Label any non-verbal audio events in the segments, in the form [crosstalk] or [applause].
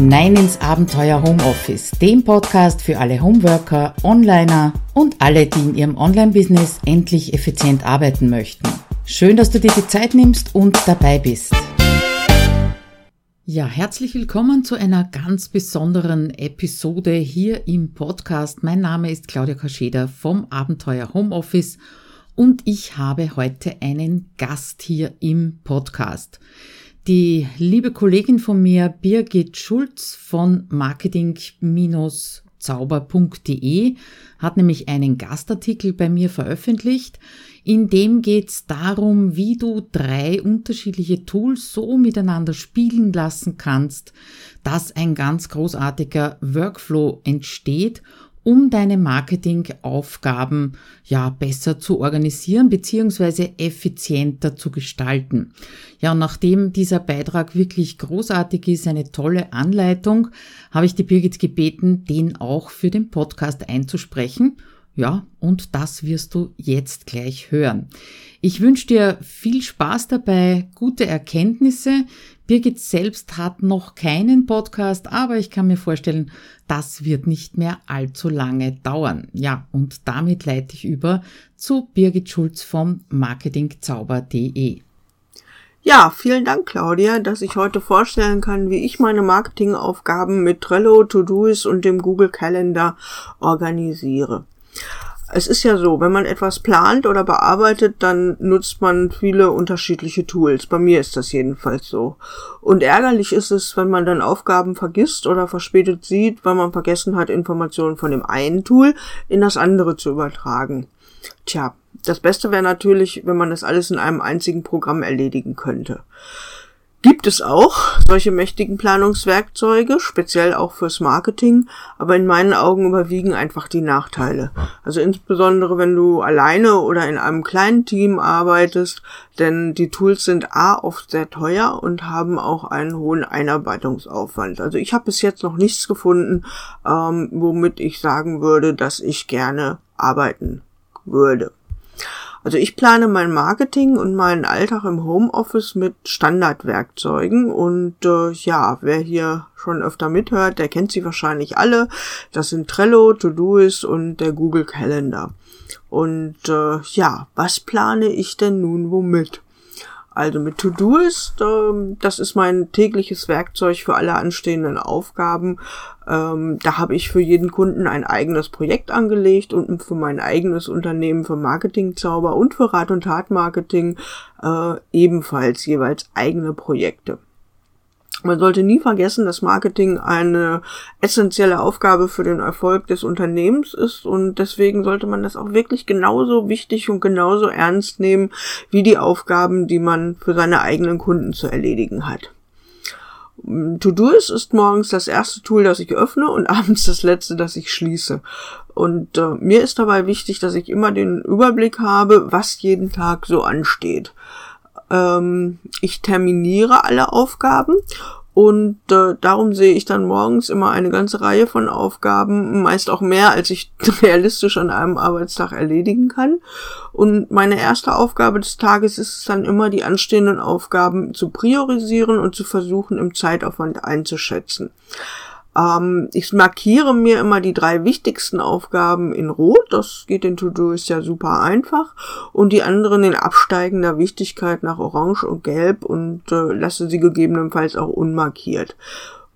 hinein ins Abenteuer Homeoffice, dem Podcast für alle Homeworker, Onliner und alle, die in ihrem Online-Business endlich effizient arbeiten möchten. Schön, dass du dir die Zeit nimmst und dabei bist. Ja, herzlich willkommen zu einer ganz besonderen Episode hier im Podcast. Mein Name ist Claudia Kascheda vom Abenteuer Homeoffice und ich habe heute einen Gast hier im Podcast. Die liebe Kollegin von mir, Birgit Schulz von marketing-zauber.de, hat nämlich einen Gastartikel bei mir veröffentlicht. In dem geht es darum, wie du drei unterschiedliche Tools so miteinander spielen lassen kannst, dass ein ganz großartiger Workflow entsteht um deine Marketingaufgaben ja besser zu organisieren beziehungsweise effizienter zu gestalten. Ja, und nachdem dieser Beitrag wirklich großartig ist, eine tolle Anleitung, habe ich die Birgit gebeten, den auch für den Podcast einzusprechen. Ja, und das wirst du jetzt gleich hören. Ich wünsche dir viel Spaß dabei, gute Erkenntnisse. Birgit selbst hat noch keinen Podcast, aber ich kann mir vorstellen, das wird nicht mehr allzu lange dauern. Ja, und damit leite ich über zu Birgit Schulz vom marketingzauber.de. Ja, vielen Dank, Claudia, dass ich heute vorstellen kann, wie ich meine Marketingaufgaben mit Trello, To-Do's und dem Google Calendar organisiere es ist ja so, wenn man etwas plant oder bearbeitet, dann nutzt man viele unterschiedliche Tools. Bei mir ist das jedenfalls so. Und ärgerlich ist es, wenn man dann Aufgaben vergisst oder verspätet sieht, weil man vergessen hat, Informationen von dem einen Tool in das andere zu übertragen. Tja, das Beste wäre natürlich, wenn man das alles in einem einzigen Programm erledigen könnte gibt es auch solche mächtigen Planungswerkzeuge, speziell auch fürs Marketing, aber in meinen Augen überwiegen einfach die Nachteile. Also insbesondere wenn du alleine oder in einem kleinen Team arbeitest, denn die Tools sind a oft sehr teuer und haben auch einen hohen Einarbeitungsaufwand. Also ich habe bis jetzt noch nichts gefunden, ähm, womit ich sagen würde, dass ich gerne arbeiten würde. Also ich plane mein Marketing und meinen Alltag im Homeoffice mit Standardwerkzeugen und äh, ja, wer hier schon öfter mithört, der kennt sie wahrscheinlich alle. Das sind Trello, Todoist und der Google Calendar. Und äh, ja, was plane ich denn nun womit? Also mit To-Do-Ist, ähm, das ist mein tägliches Werkzeug für alle anstehenden Aufgaben. Ähm, da habe ich für jeden Kunden ein eigenes Projekt angelegt und für mein eigenes Unternehmen für Marketingzauber und für Rat und Tat Marketing äh, ebenfalls jeweils eigene Projekte. Man sollte nie vergessen, dass Marketing eine essentielle Aufgabe für den Erfolg des Unternehmens ist und deswegen sollte man das auch wirklich genauso wichtig und genauso ernst nehmen wie die Aufgaben, die man für seine eigenen Kunden zu erledigen hat. To-Do ist morgens das erste Tool, das ich öffne und [laughs] abends das letzte, das ich schließe. Und äh, mir ist dabei wichtig, dass ich immer den Überblick habe, was jeden Tag so ansteht. Ähm, ich terminiere alle Aufgaben und äh, darum sehe ich dann morgens immer eine ganze Reihe von Aufgaben, meist auch mehr, als ich [laughs] realistisch an einem Arbeitstag erledigen kann. Und meine erste Aufgabe des Tages ist es dann immer, die anstehenden Aufgaben zu priorisieren und zu versuchen, im Zeitaufwand einzuschätzen. Ähm, ich markiere mir immer die drei wichtigsten Aufgaben in Rot. Das geht in To-Do ist ja super einfach. Und die anderen in absteigender Wichtigkeit nach Orange und Gelb und äh, lasse sie gegebenenfalls auch unmarkiert.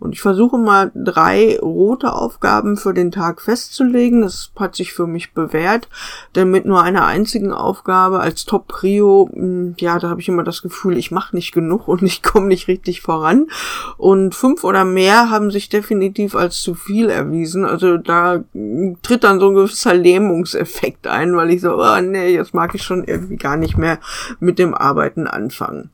Und ich versuche mal drei rote Aufgaben für den Tag festzulegen. Das hat sich für mich bewährt, denn mit nur einer einzigen Aufgabe als Top-Prio, hm, ja, da habe ich immer das Gefühl, ich mache nicht genug und ich komme nicht richtig voran. Und fünf oder mehr haben sich definitiv als zu viel erwiesen. Also da hm, tritt dann so ein gewisser Lähmungseffekt ein, weil ich so, oh nee, jetzt mag ich schon irgendwie gar nicht mehr mit dem Arbeiten anfangen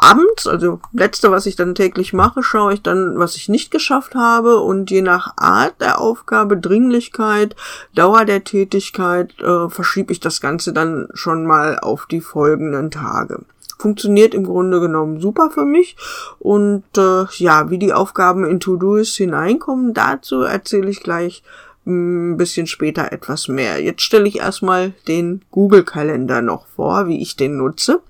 abends, also letzte, was ich dann täglich mache, schaue ich dann, was ich nicht geschafft habe und je nach Art der Aufgabe, Dringlichkeit, Dauer der Tätigkeit, äh, verschiebe ich das Ganze dann schon mal auf die folgenden Tage funktioniert im Grunde genommen super für mich. Und äh, ja, wie die Aufgaben in To-Do's hineinkommen, dazu erzähle ich gleich ein bisschen später etwas mehr. Jetzt stelle ich erstmal den Google-Kalender noch vor, wie ich den nutze.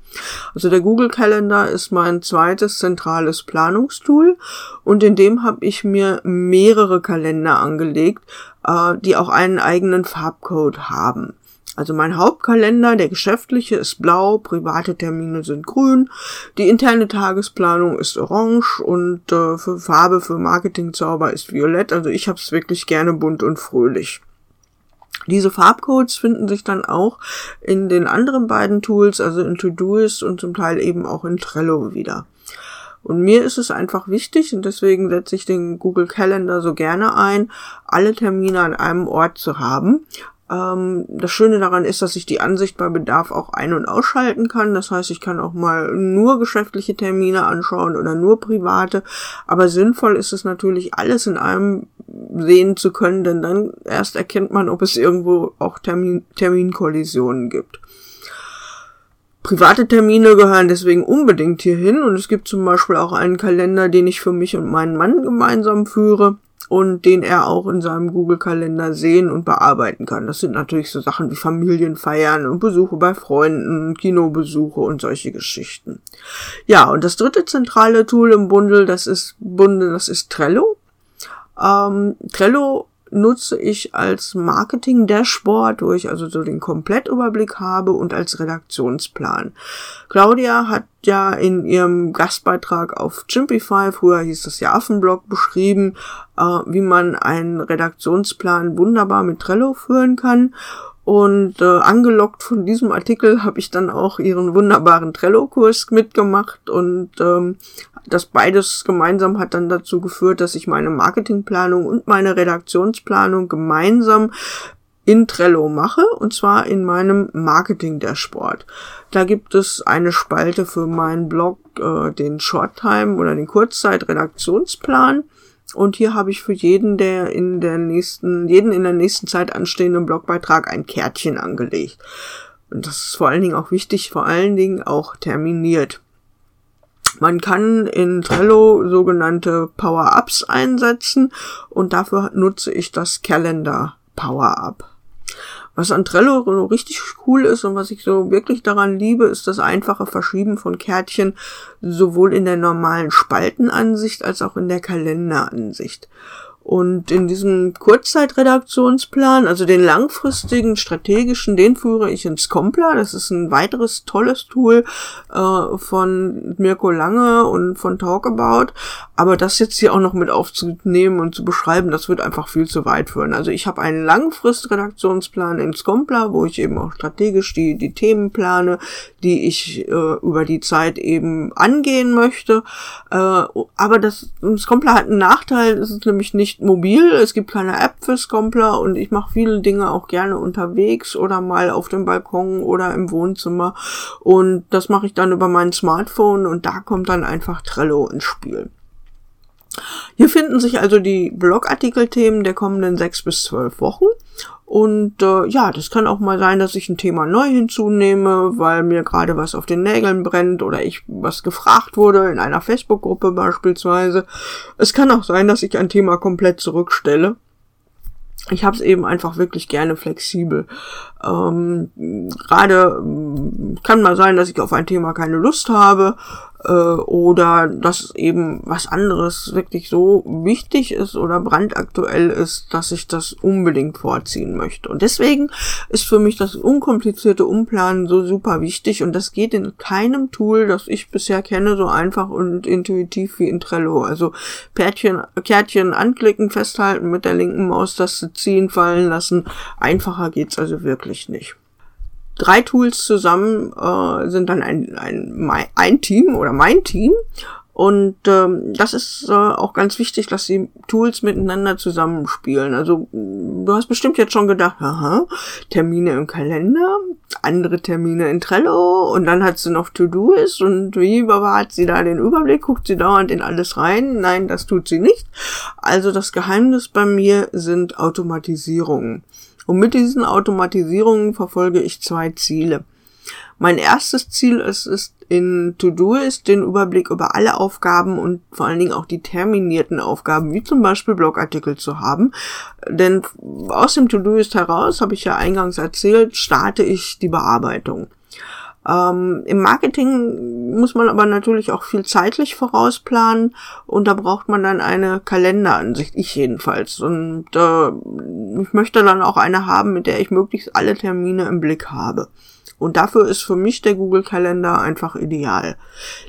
Also der Google-Kalender ist mein zweites zentrales Planungstool und in dem habe ich mir mehrere Kalender angelegt, äh, die auch einen eigenen Farbcode haben. Also mein Hauptkalender, der geschäftliche, ist blau, private Termine sind grün, die interne Tagesplanung ist orange und äh, für Farbe für Marketingzauber ist violett. Also ich habe es wirklich gerne bunt und fröhlich. Diese Farbcodes finden sich dann auch in den anderen beiden Tools, also in Todoist und zum Teil eben auch in Trello wieder. Und mir ist es einfach wichtig und deswegen setze ich den Google Calendar so gerne ein, alle Termine an einem Ort zu haben. Ähm, das Schöne daran ist, dass ich die Ansicht bei Bedarf auch ein- und ausschalten kann. Das heißt, ich kann auch mal nur geschäftliche Termine anschauen oder nur private. Aber sinnvoll ist es natürlich, alles in einem sehen zu können, denn dann erst erkennt man, ob es irgendwo auch Termin Terminkollisionen gibt. Private Termine gehören deswegen unbedingt hierhin und es gibt zum Beispiel auch einen Kalender, den ich für mich und meinen Mann gemeinsam führe und den er auch in seinem Google-Kalender sehen und bearbeiten kann. Das sind natürlich so Sachen wie Familienfeiern und Besuche bei Freunden, Kinobesuche und solche Geschichten. Ja, und das dritte zentrale Tool im Bundle, das ist Bundle, das ist Trello. Ähm, Trello nutze ich als Marketing-Dashboard, wo ich also so den Komplettüberblick habe und als Redaktionsplan. Claudia hat ja in ihrem Gastbeitrag auf Chimpify, früher hieß das ja Affenblog, beschrieben, äh, wie man einen Redaktionsplan wunderbar mit Trello führen kann. Und äh, angelockt von diesem Artikel habe ich dann auch ihren wunderbaren Trello-Kurs mitgemacht und ähm, das beides gemeinsam hat dann dazu geführt, dass ich meine Marketingplanung und meine Redaktionsplanung gemeinsam in Trello mache, und zwar in meinem Marketing-Dashboard. Da gibt es eine Spalte für meinen Blog, äh, den Short-Time oder den Kurzzeit-Redaktionsplan. Und hier habe ich für jeden, der in der nächsten, jeden in der nächsten Zeit anstehenden Blogbeitrag ein Kärtchen angelegt. Und das ist vor allen Dingen auch wichtig, vor allen Dingen auch terminiert. Man kann in Trello sogenannte Power-Ups einsetzen und dafür nutze ich das Calendar Power-Up. Was an Trello richtig cool ist und was ich so wirklich daran liebe, ist das einfache Verschieben von Kärtchen sowohl in der normalen Spaltenansicht als auch in der Kalenderansicht. Und in diesem Kurzzeitredaktionsplan, also den langfristigen, strategischen, den führe ich ins Compla. Das ist ein weiteres tolles Tool äh, von Mirko Lange und von Talkabout. Aber das jetzt hier auch noch mit aufzunehmen und zu beschreiben, das wird einfach viel zu weit führen. Also ich habe einen Langfristredaktionsplan ins Compla, wo ich eben auch strategisch die, die Themen plane, die ich äh, über die Zeit eben angehen möchte. Äh, aber das, das Compla hat einen Nachteil, es ist nämlich nicht nicht mobil, es gibt keine App für Scompler und ich mache viele Dinge auch gerne unterwegs oder mal auf dem Balkon oder im Wohnzimmer und das mache ich dann über mein Smartphone und da kommt dann einfach Trello ins Spiel. Hier finden sich also die Blogartikelthemen der kommenden sechs bis zwölf Wochen und äh, ja, das kann auch mal sein, dass ich ein Thema neu hinzunehme, weil mir gerade was auf den Nägeln brennt oder ich was gefragt wurde in einer Facebook-Gruppe beispielsweise. Es kann auch sein, dass ich ein Thema komplett zurückstelle. Ich habe es eben einfach wirklich gerne flexibel. Ähm, gerade kann mal sein, dass ich auf ein Thema keine Lust habe äh, oder dass eben was anderes wirklich so wichtig ist oder brandaktuell ist, dass ich das unbedingt vorziehen möchte. Und deswegen ist für mich das unkomplizierte Umplanen so super wichtig und das geht in keinem Tool, das ich bisher kenne, so einfach und intuitiv wie in Trello. Also Pärtchen, Kärtchen anklicken, festhalten, mit der linken Maustaste ziehen, fallen lassen. Einfacher geht's also wirklich nicht drei Tools zusammen äh, sind dann ein, ein, ein Team oder mein Team. Und ähm, das ist äh, auch ganz wichtig, dass die Tools miteinander zusammenspielen. Also du hast bestimmt jetzt schon gedacht, aha, Termine im Kalender, andere Termine in Trello und dann hat sie noch To-Do's und wie bewahrt sie da den Überblick? Guckt sie dauernd in alles rein? Nein, das tut sie nicht. Also das Geheimnis bei mir sind Automatisierungen. Und mit diesen Automatisierungen verfolge ich zwei Ziele. Mein erstes Ziel ist, ist in To-Do-Ist den Überblick über alle Aufgaben und vor allen Dingen auch die terminierten Aufgaben, wie zum Beispiel Blogartikel zu haben. Denn aus dem To-Do-Ist heraus, habe ich ja eingangs erzählt, starte ich die Bearbeitung. Ähm, Im Marketing muss man aber natürlich auch viel zeitlich vorausplanen und da braucht man dann eine Kalenderansicht, ich jedenfalls. Und äh, ich möchte dann auch eine haben, mit der ich möglichst alle Termine im Blick habe. Und dafür ist für mich der Google-Kalender einfach ideal.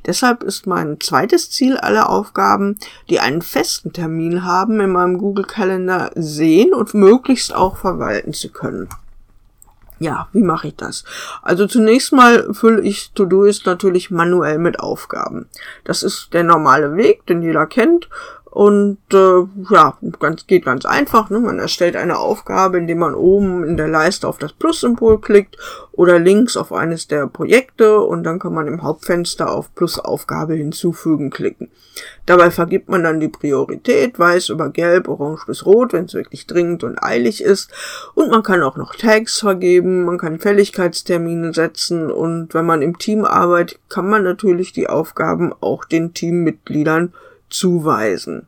Deshalb ist mein zweites Ziel, alle Aufgaben, die einen festen Termin haben, in meinem Google-Kalender sehen und möglichst auch verwalten zu können. Ja, wie mache ich das? Also zunächst mal fülle ich To-Do-Ist natürlich manuell mit Aufgaben. Das ist der normale Weg, den jeder kennt. Und äh, ja, ganz, geht ganz einfach. Ne? Man erstellt eine Aufgabe, indem man oben in der Leiste auf das Plus-Symbol klickt oder links auf eines der Projekte und dann kann man im Hauptfenster auf Plus-Aufgabe hinzufügen klicken. Dabei vergibt man dann die Priorität, weiß über gelb, orange bis rot, wenn es wirklich dringend und eilig ist. Und man kann auch noch Tags vergeben, man kann Fälligkeitstermine setzen und wenn man im Team arbeitet, kann man natürlich die Aufgaben auch den Teammitgliedern zuweisen.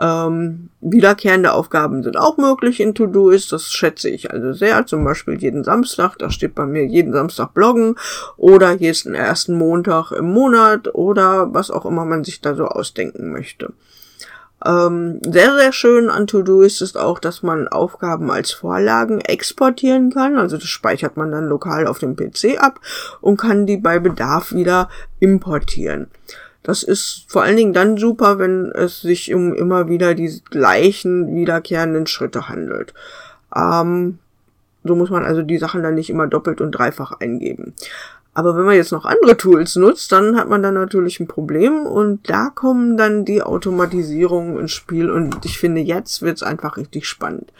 Ähm, wiederkehrende Aufgaben sind auch möglich in To-Do-Ist, das schätze ich also sehr. Zum Beispiel jeden Samstag, da steht bei mir jeden Samstag bloggen oder jeden ersten Montag im Monat oder was auch immer man sich da so ausdenken möchte. Ähm, sehr, sehr schön an To-Do ist auch, dass man Aufgaben als Vorlagen exportieren kann. Also das speichert man dann lokal auf dem PC ab und kann die bei Bedarf wieder importieren. Das ist vor allen Dingen dann super, wenn es sich um immer wieder die gleichen wiederkehrenden Schritte handelt. Ähm, so muss man also die Sachen dann nicht immer doppelt und dreifach eingeben. Aber wenn man jetzt noch andere Tools nutzt, dann hat man dann natürlich ein Problem und da kommen dann die Automatisierungen ins Spiel und ich finde, jetzt wird's einfach richtig spannend.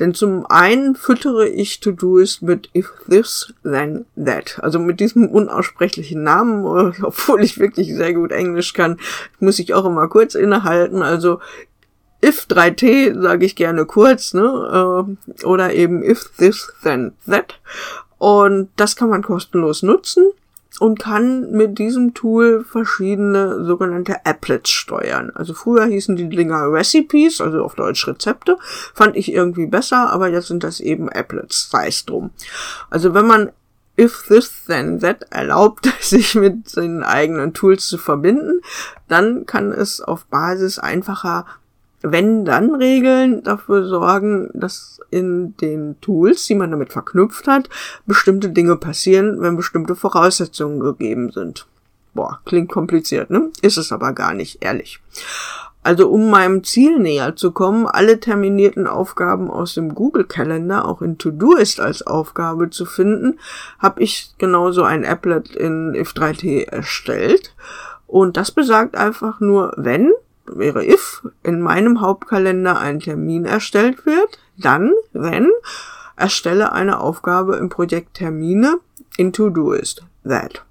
Denn zum einen füttere ich To-Doist mit if this, then that. Also mit diesem unaussprechlichen Namen, [laughs] obwohl ich wirklich sehr gut Englisch kann, muss ich auch immer kurz innehalten. Also if 3t sage ich gerne kurz, ne? Äh, oder eben if this, then that. Und das kann man kostenlos nutzen und kann mit diesem Tool verschiedene sogenannte Applets steuern. Also früher hießen die Dinger Recipes, also auf Deutsch Rezepte, fand ich irgendwie besser, aber jetzt sind das eben Applets, sei es drum. Also wenn man if this then that erlaubt, [laughs] sich mit seinen eigenen Tools zu verbinden, dann kann es auf Basis einfacher wenn-dann-Regeln dafür sorgen, dass in den Tools, die man damit verknüpft hat, bestimmte Dinge passieren, wenn bestimmte Voraussetzungen gegeben sind. Boah, klingt kompliziert, ne? Ist es aber gar nicht, ehrlich. Also um meinem Ziel näher zu kommen, alle terminierten Aufgaben aus dem Google-Kalender auch in To-Do-Ist als Aufgabe zu finden, habe ich genauso ein Applet in if3t erstellt. Und das besagt einfach nur, wenn wäre if, in meinem Hauptkalender ein Termin erstellt wird, dann, wenn, erstelle eine Aufgabe im Projekt Termine in To-Do-Ist. That.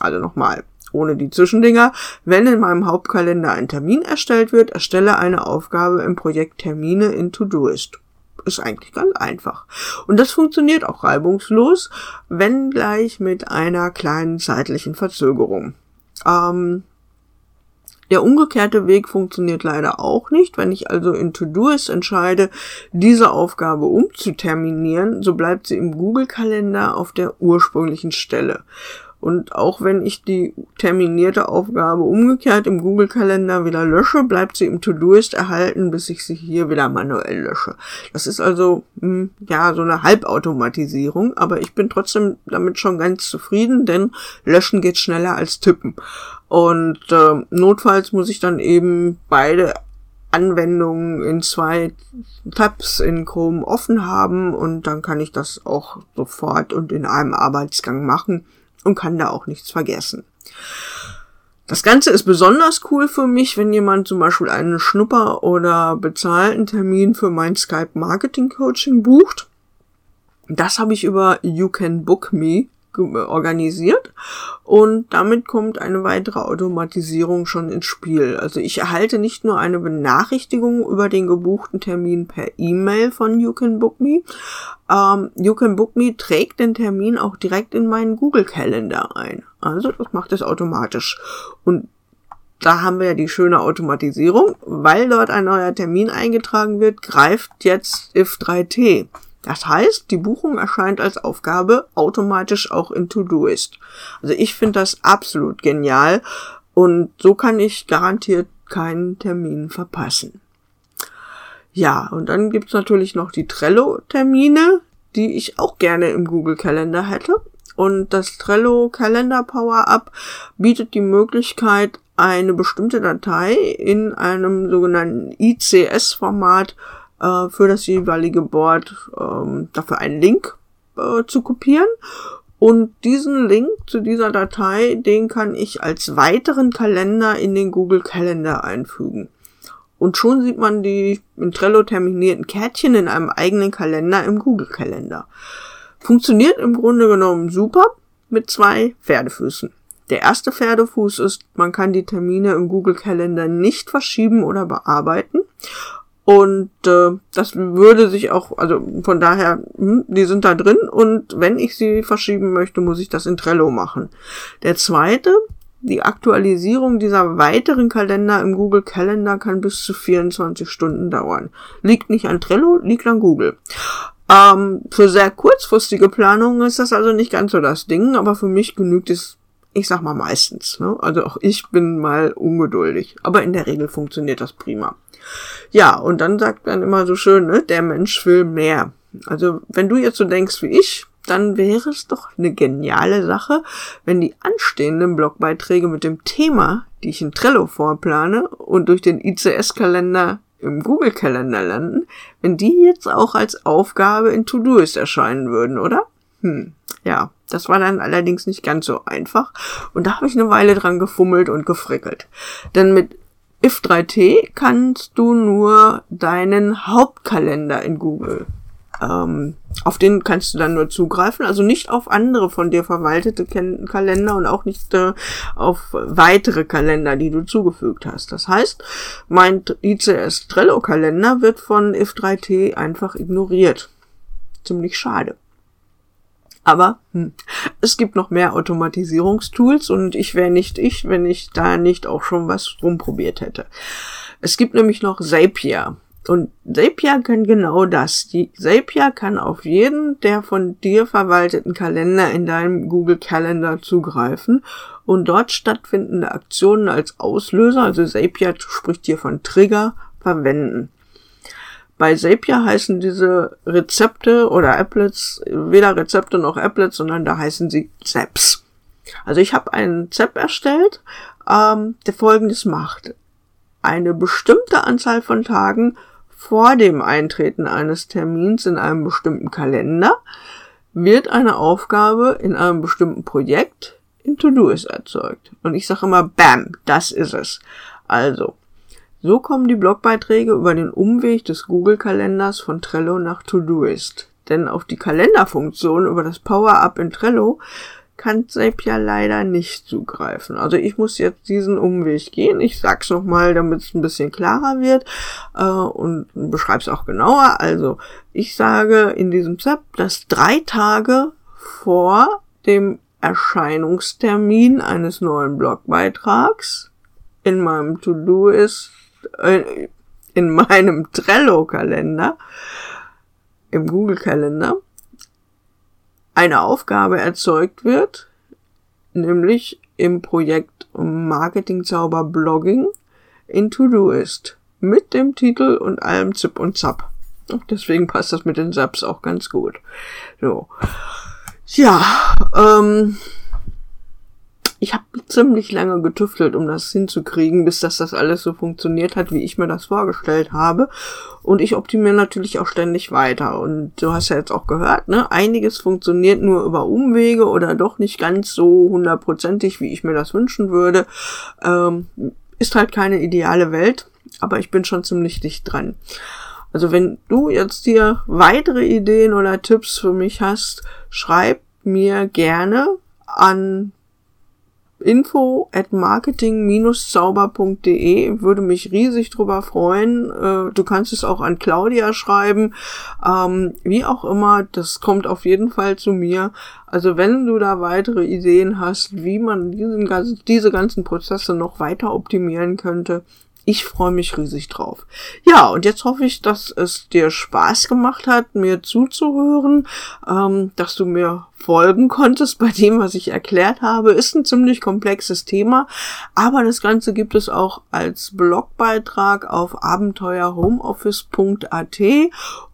Also nochmal, ohne die Zwischendinger. Wenn in meinem Hauptkalender ein Termin erstellt wird, erstelle eine Aufgabe im Projekt Termine in To-Do-Ist. Ist eigentlich ganz einfach. Und das funktioniert auch reibungslos, wenn gleich mit einer kleinen zeitlichen Verzögerung. Ähm, der umgekehrte Weg funktioniert leider auch nicht. Wenn ich also in To-Doist entscheide, diese Aufgabe umzuterminieren, so bleibt sie im Google-Kalender auf der ursprünglichen Stelle. Und auch wenn ich die terminierte Aufgabe umgekehrt im Google-Kalender wieder lösche, bleibt sie im To-Doist erhalten, bis ich sie hier wieder manuell lösche. Das ist also, hm, ja, so eine Halbautomatisierung, aber ich bin trotzdem damit schon ganz zufrieden, denn löschen geht schneller als tippen. Und äh, notfalls muss ich dann eben beide Anwendungen in zwei Tabs in Chrome offen haben und dann kann ich das auch sofort und in einem Arbeitsgang machen und kann da auch nichts vergessen. Das Ganze ist besonders cool für mich, wenn jemand zum Beispiel einen Schnupper oder bezahlten Termin für mein Skype Marketing Coaching bucht. Das habe ich über You Can Book Me organisiert und damit kommt eine weitere Automatisierung schon ins Spiel. Also ich erhalte nicht nur eine Benachrichtigung über den gebuchten Termin per E-Mail von You Can Book Me. Ähm, you Can Book Me trägt den Termin auch direkt in meinen Google Calendar ein. Also das macht es automatisch. Und da haben wir ja die schöne Automatisierung. Weil dort ein neuer Termin eingetragen wird, greift jetzt if3t. Das heißt, die Buchung erscheint als Aufgabe automatisch auch in Todoist. Also ich finde das absolut genial und so kann ich garantiert keinen Termin verpassen. Ja, und dann gibt's natürlich noch die Trello-Termine, die ich auch gerne im Google Calendar hätte. Und das Trello Calendar Power Up bietet die Möglichkeit, eine bestimmte Datei in einem sogenannten ICS-Format äh, für das jeweilige Board ähm, dafür einen Link äh, zu kopieren. Und diesen Link zu dieser Datei, den kann ich als weiteren Kalender in den Google Calendar einfügen. Und schon sieht man die in Trello terminierten Kärtchen in einem eigenen Kalender im Google Kalender. Funktioniert im Grunde genommen super mit zwei Pferdefüßen. Der erste Pferdefuß ist, man kann die Termine im Google Kalender nicht verschieben oder bearbeiten. Und äh, das würde sich auch, also von daher, hm, die sind da drin und wenn ich sie verschieben möchte, muss ich das in Trello machen. Der zweite, die Aktualisierung dieser weiteren Kalender im Google Calendar kann bis zu 24 Stunden dauern. Liegt nicht an Trello, liegt an Google. Ähm, für sehr kurzfristige Planungen ist das also nicht ganz so das Ding, aber für mich genügt es, ich sag mal meistens. Ne? Also auch ich bin mal ungeduldig, aber in der Regel funktioniert das prima. Ja, und dann sagt man immer so schön, ne, der Mensch will mehr. Also wenn du jetzt so denkst wie ich, dann wäre es doch eine geniale Sache, wenn die anstehenden Blogbeiträge mit dem Thema, die ich in Trello vorplane und durch den ICS-Kalender im Google-Kalender landen, wenn die jetzt auch als Aufgabe in Todoist erscheinen würden, oder? Hm, ja, das war dann allerdings nicht ganz so einfach und da habe ich eine Weile dran gefummelt und gefrickelt. Denn mit if3t kannst du nur deinen Hauptkalender in Google ähm, auf den kannst du dann nur zugreifen, also nicht auf andere von dir verwaltete Kalender und auch nicht äh, auf weitere Kalender, die du zugefügt hast. Das heißt, mein ICS Trello Kalender wird von if3t einfach ignoriert. Ziemlich schade. Aber hm, es gibt noch mehr Automatisierungstools und ich wäre nicht ich, wenn ich da nicht auch schon was rumprobiert hätte. Es gibt nämlich noch Zapier. Und Zapier kann genau das. Die Zapier kann auf jeden der von dir verwalteten Kalender in deinem Google Calendar zugreifen und dort stattfindende Aktionen als Auslöser, also Zapier spricht hier von Trigger, verwenden. Bei Zapier heißen diese Rezepte oder Applets weder Rezepte noch Applets, sondern da heißen sie Zaps. Also ich habe einen Zap erstellt, ähm, der folgendes macht. Eine bestimmte Anzahl von Tagen vor dem Eintreten eines Termins in einem bestimmten Kalender wird eine Aufgabe in einem bestimmten Projekt in Todoist erzeugt. Und ich sage immer, bam, das ist es. Also, so kommen die Blogbeiträge über den Umweg des Google-Kalenders von Trello nach Todoist. Denn auf die Kalenderfunktion über das Power-Up in Trello kann Zapier leider nicht zugreifen. Also ich muss jetzt diesen Umweg gehen. Ich sag's nochmal, damit es ein bisschen klarer wird äh, und beschreib's auch genauer. Also ich sage in diesem Zap, dass drei Tage vor dem Erscheinungstermin eines neuen Blogbeitrags in meinem To-Do ist äh, in meinem Trello-Kalender, im Google-Kalender, eine Aufgabe erzeugt wird, nämlich im Projekt Marketing-Zauber Blogging in Todoist mit dem Titel und allem Zip und Zap. Deswegen passt das mit den Zaps auch ganz gut. So. Ja, ähm, ich habe ziemlich lange getüftelt, um das hinzukriegen, bis dass das alles so funktioniert hat, wie ich mir das vorgestellt habe. Und ich optimiere natürlich auch ständig weiter. Und du hast ja jetzt auch gehört, ne, einiges funktioniert nur über Umwege oder doch nicht ganz so hundertprozentig, wie ich mir das wünschen würde. Ähm, ist halt keine ideale Welt, aber ich bin schon ziemlich dicht dran. Also wenn du jetzt hier weitere Ideen oder Tipps für mich hast, schreib mir gerne an info at marketing-zauber.de würde mich riesig drüber freuen. Äh, du kannst es auch an Claudia schreiben. Ähm, wie auch immer, das kommt auf jeden Fall zu mir. Also wenn du da weitere Ideen hast, wie man diesen, diese ganzen Prozesse noch weiter optimieren könnte, ich freue mich riesig drauf. Ja, und jetzt hoffe ich, dass es dir Spaß gemacht hat, mir zuzuhören, ähm, dass du mir folgen konntest bei dem, was ich erklärt habe. Ist ein ziemlich komplexes Thema, aber das Ganze gibt es auch als Blogbeitrag auf abenteuerhomeoffice.at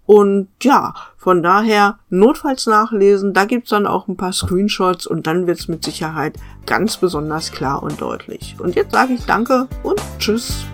und ja, von daher notfalls nachlesen, da gibt's dann auch ein paar Screenshots und dann wird's mit Sicherheit ganz besonders klar und deutlich. Und jetzt sage ich danke und tschüss.